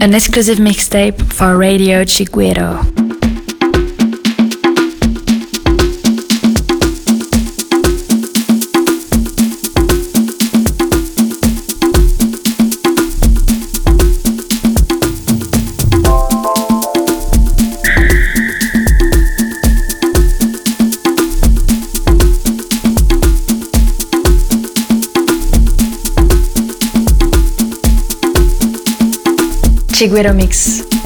an exclusive mixtape for Radio Chiguero. Chiguero Mix.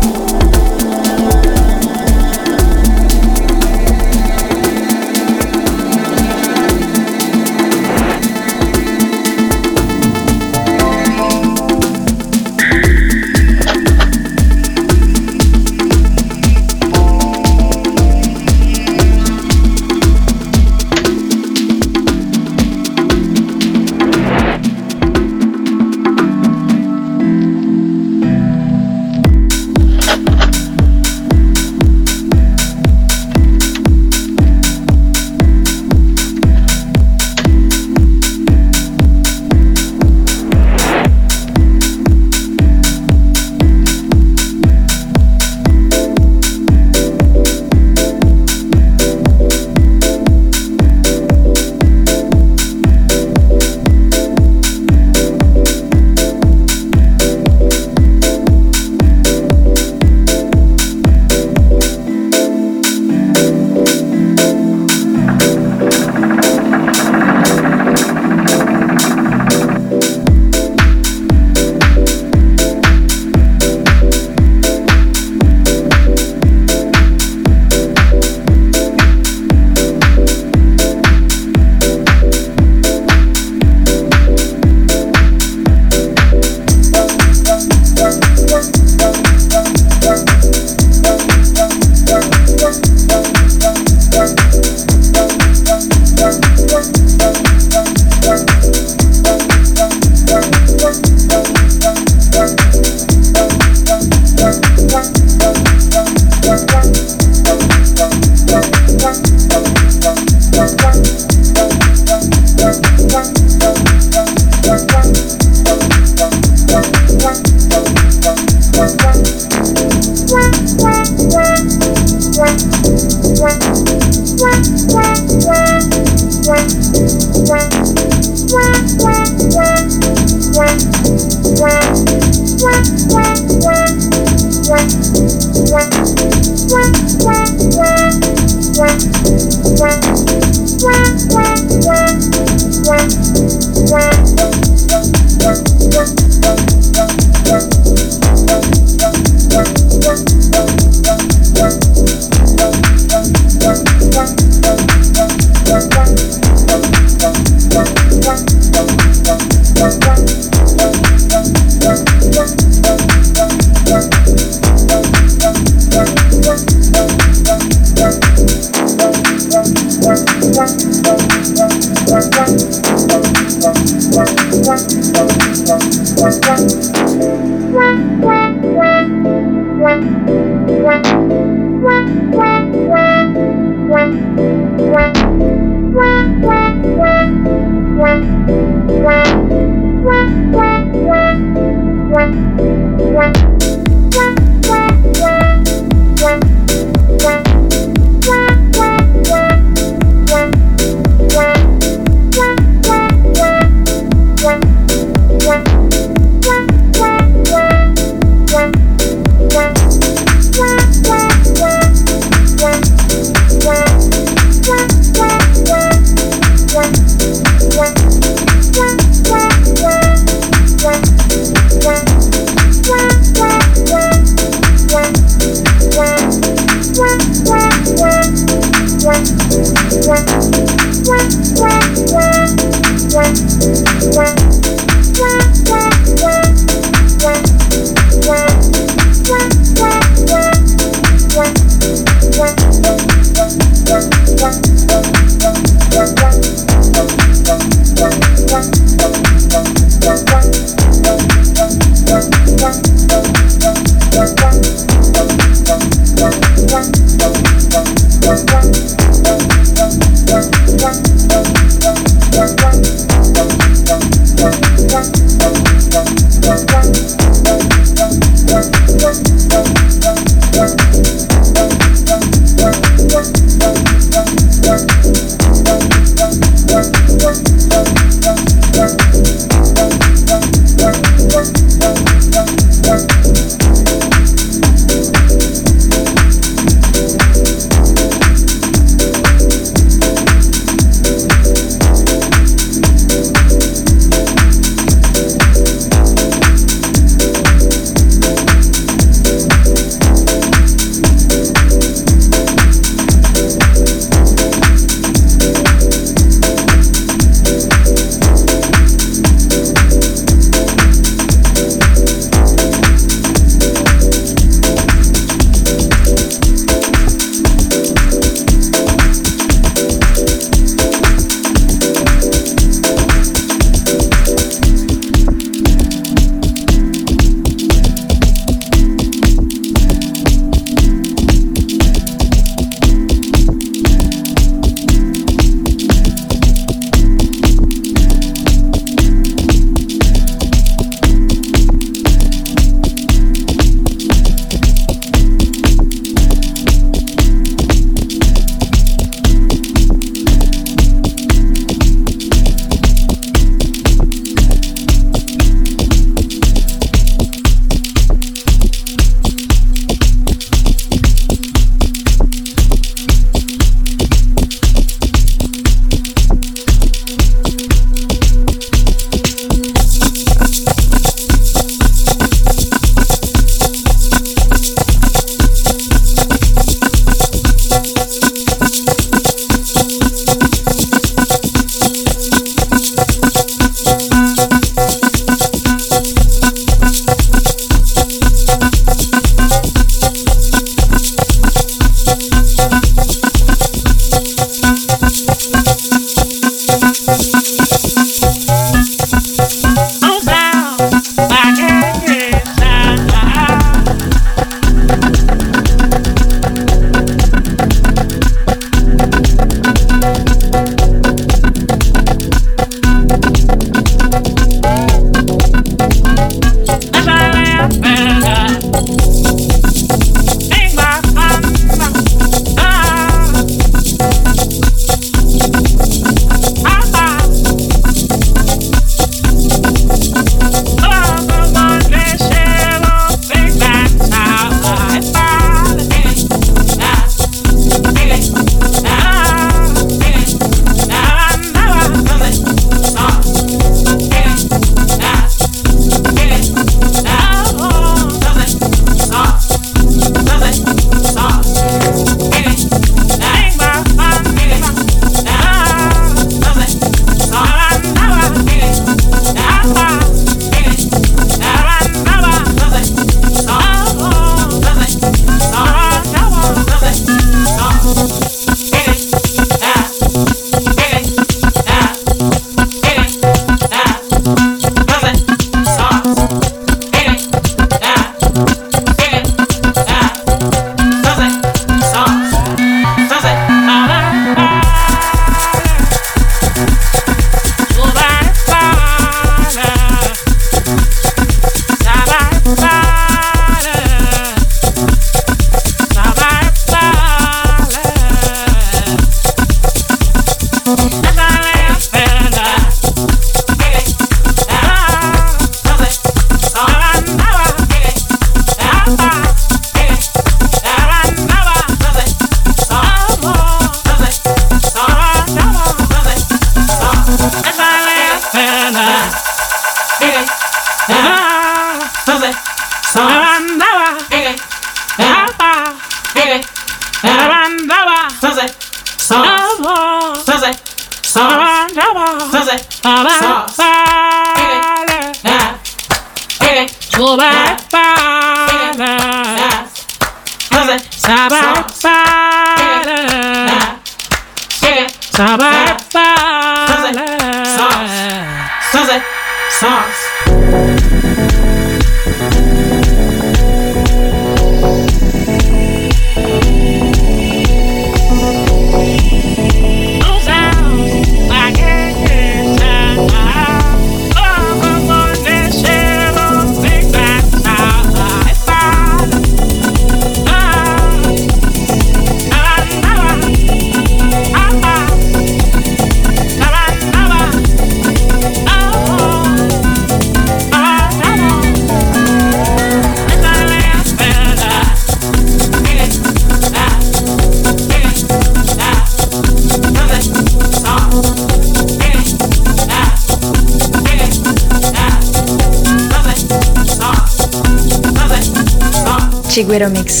Chiguero Mix.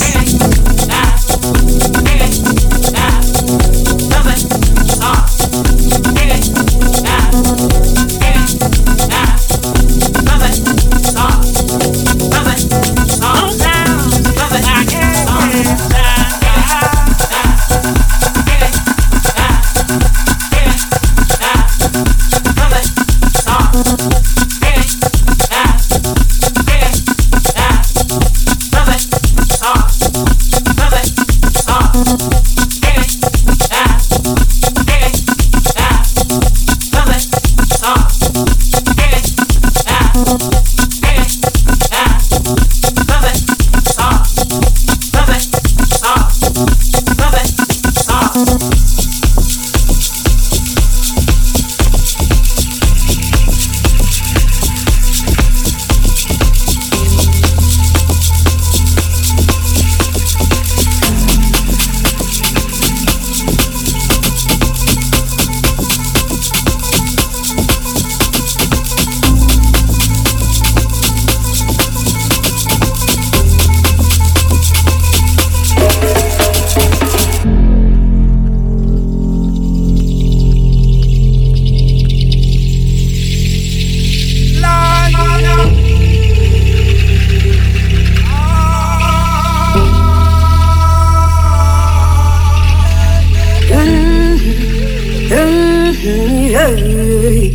Hey.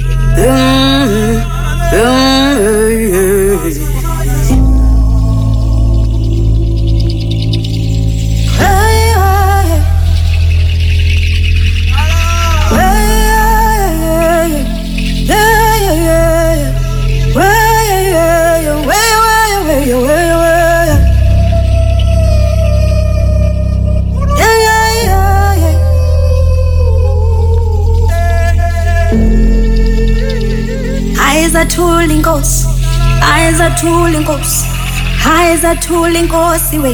Ethule inkosi we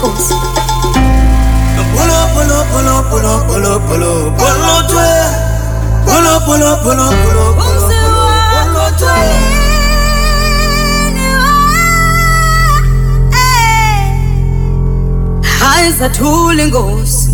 goes. Polo, polo, polo, polo, polo, polo, polo, toi. Polo, polo, polo, polo, polo, polo, toi. Eyes are tooling ghosts.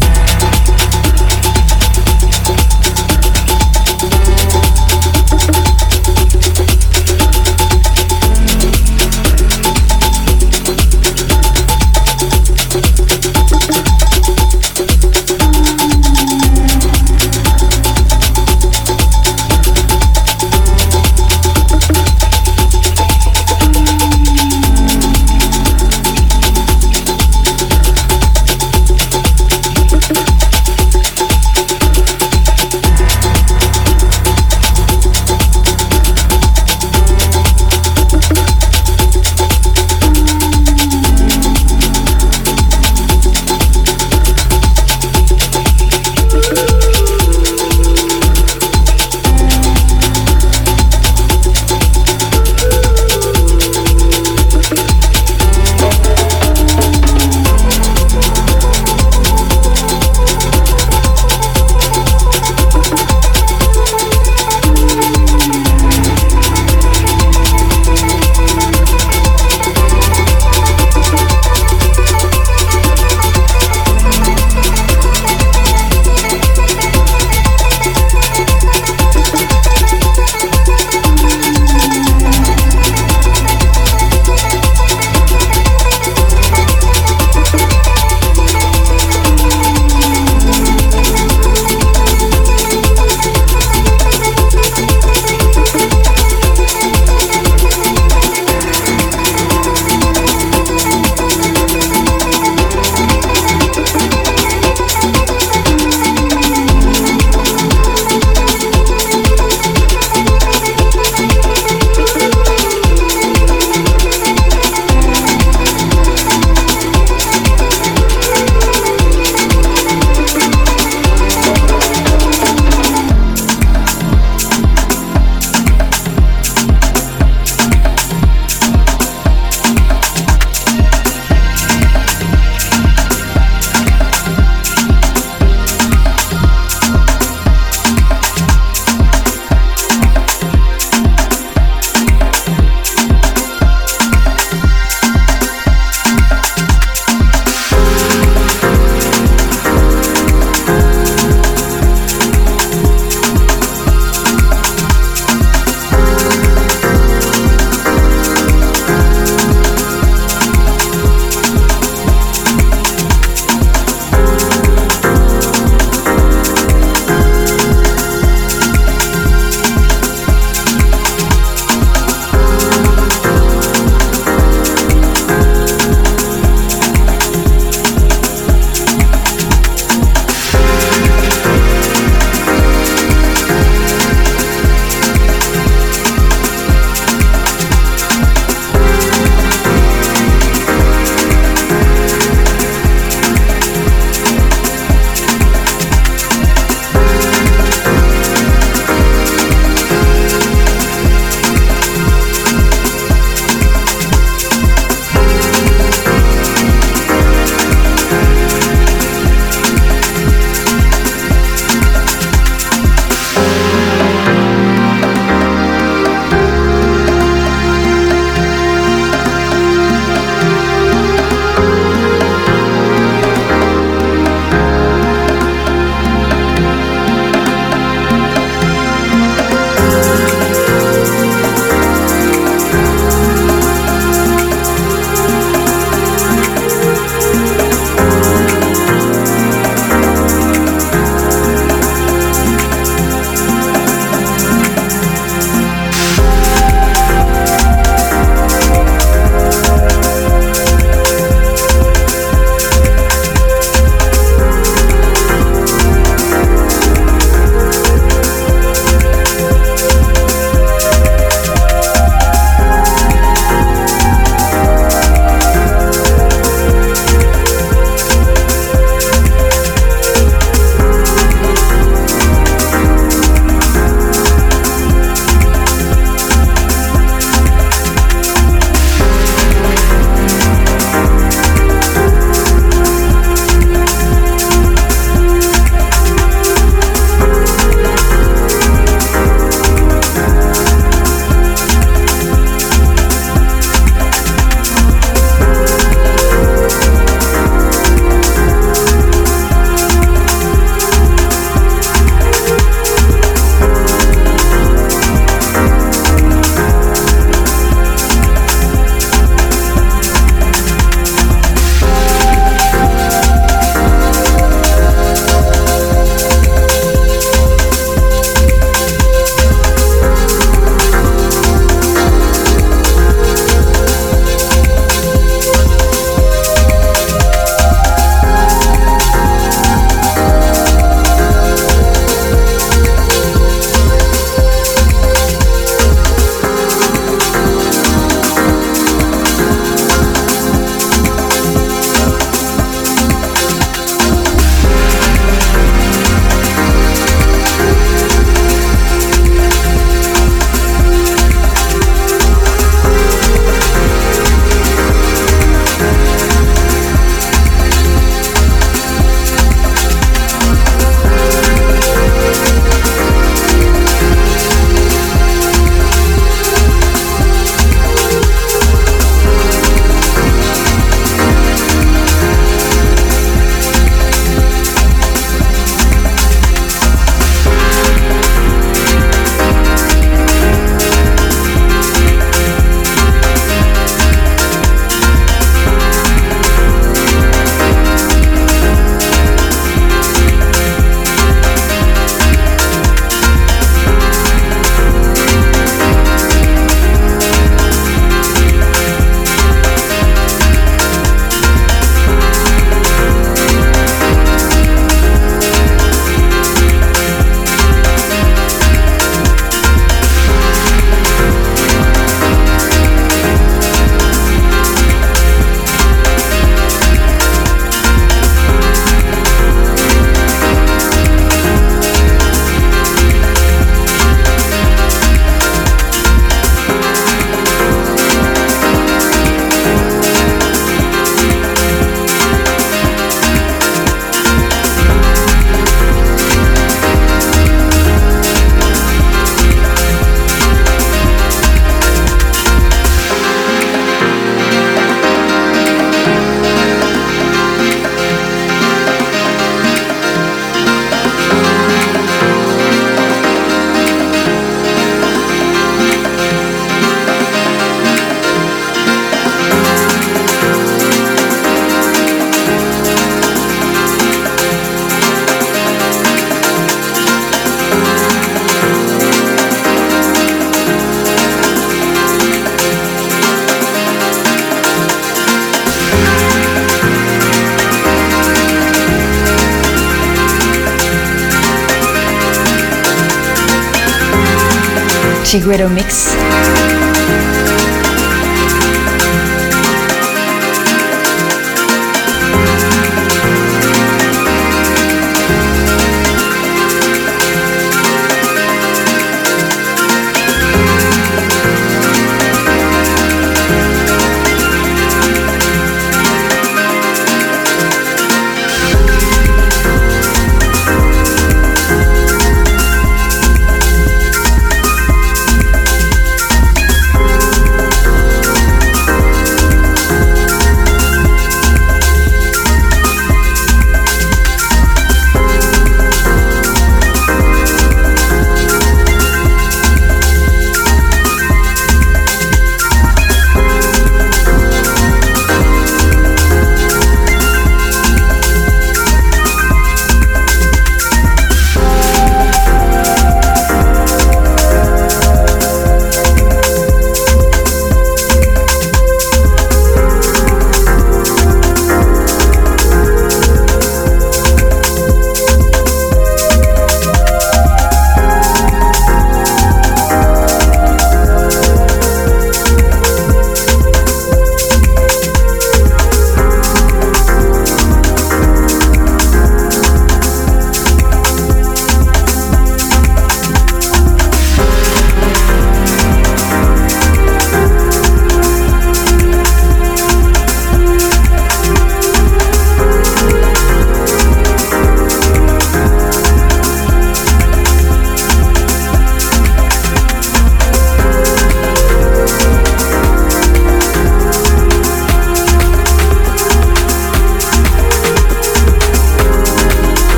Chiguero mix.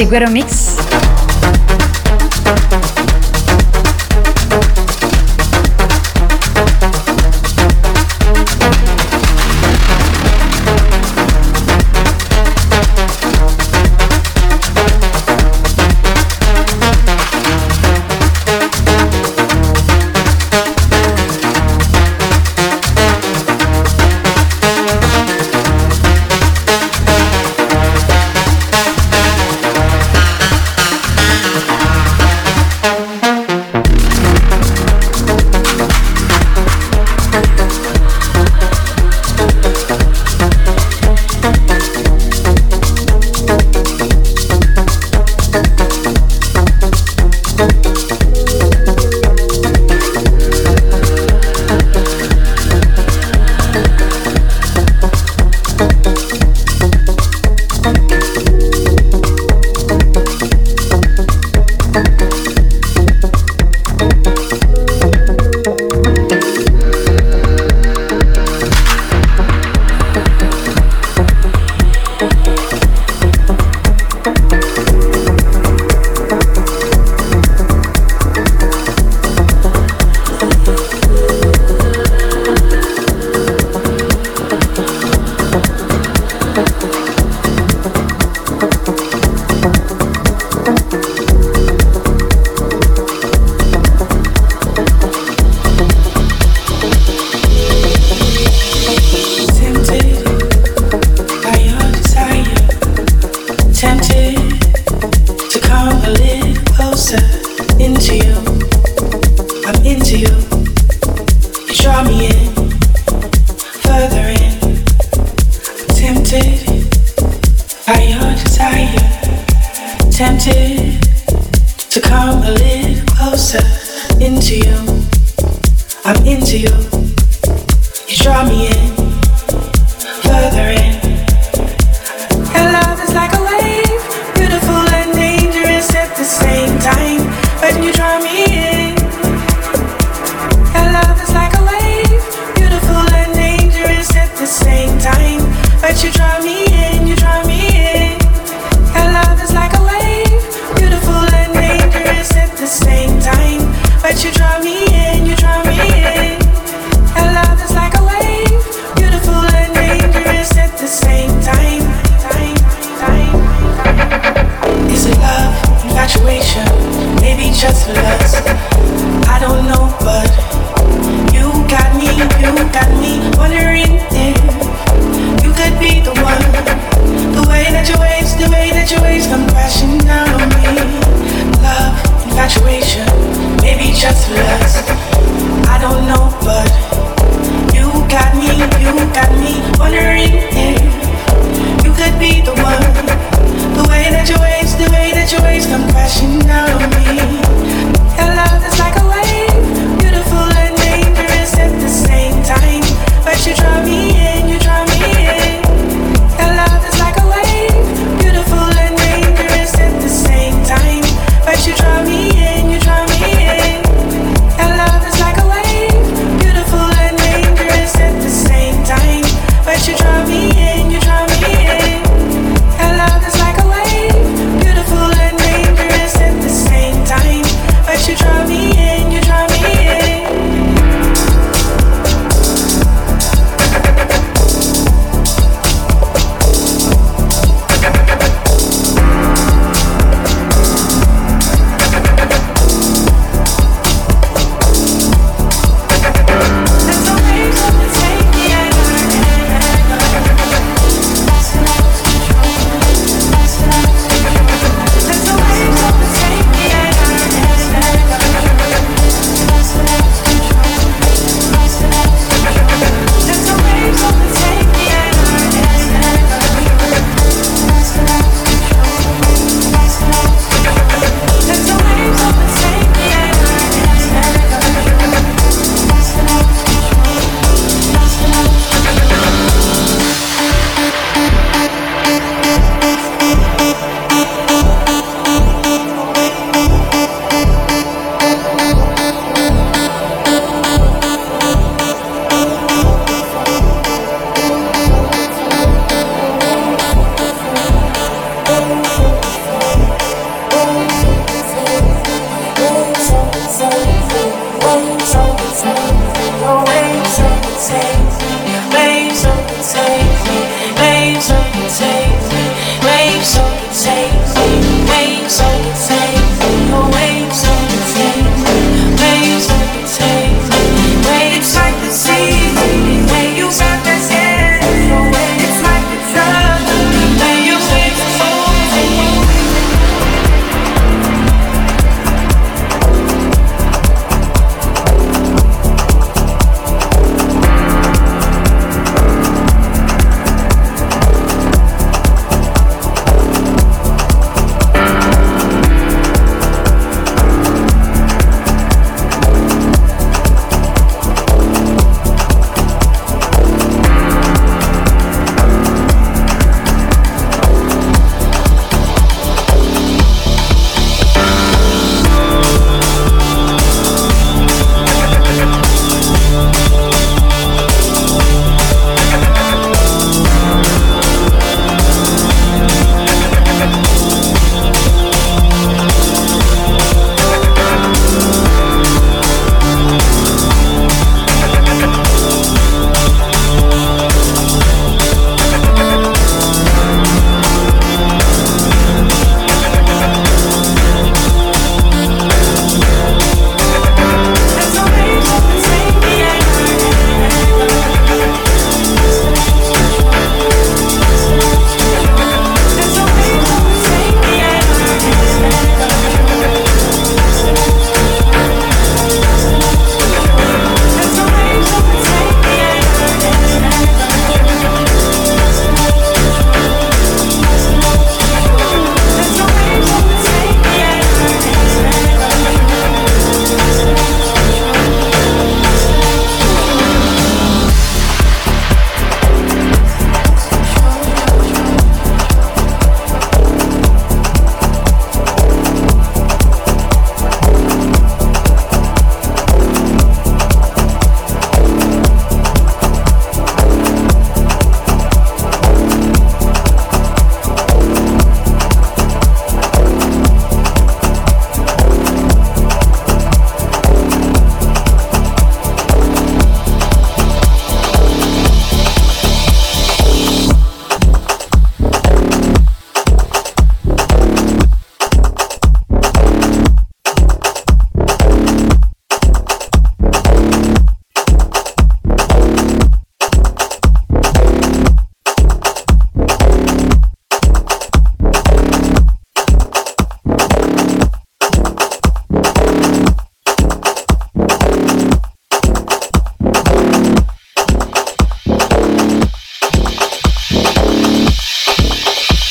Chiguero Mix. Take me,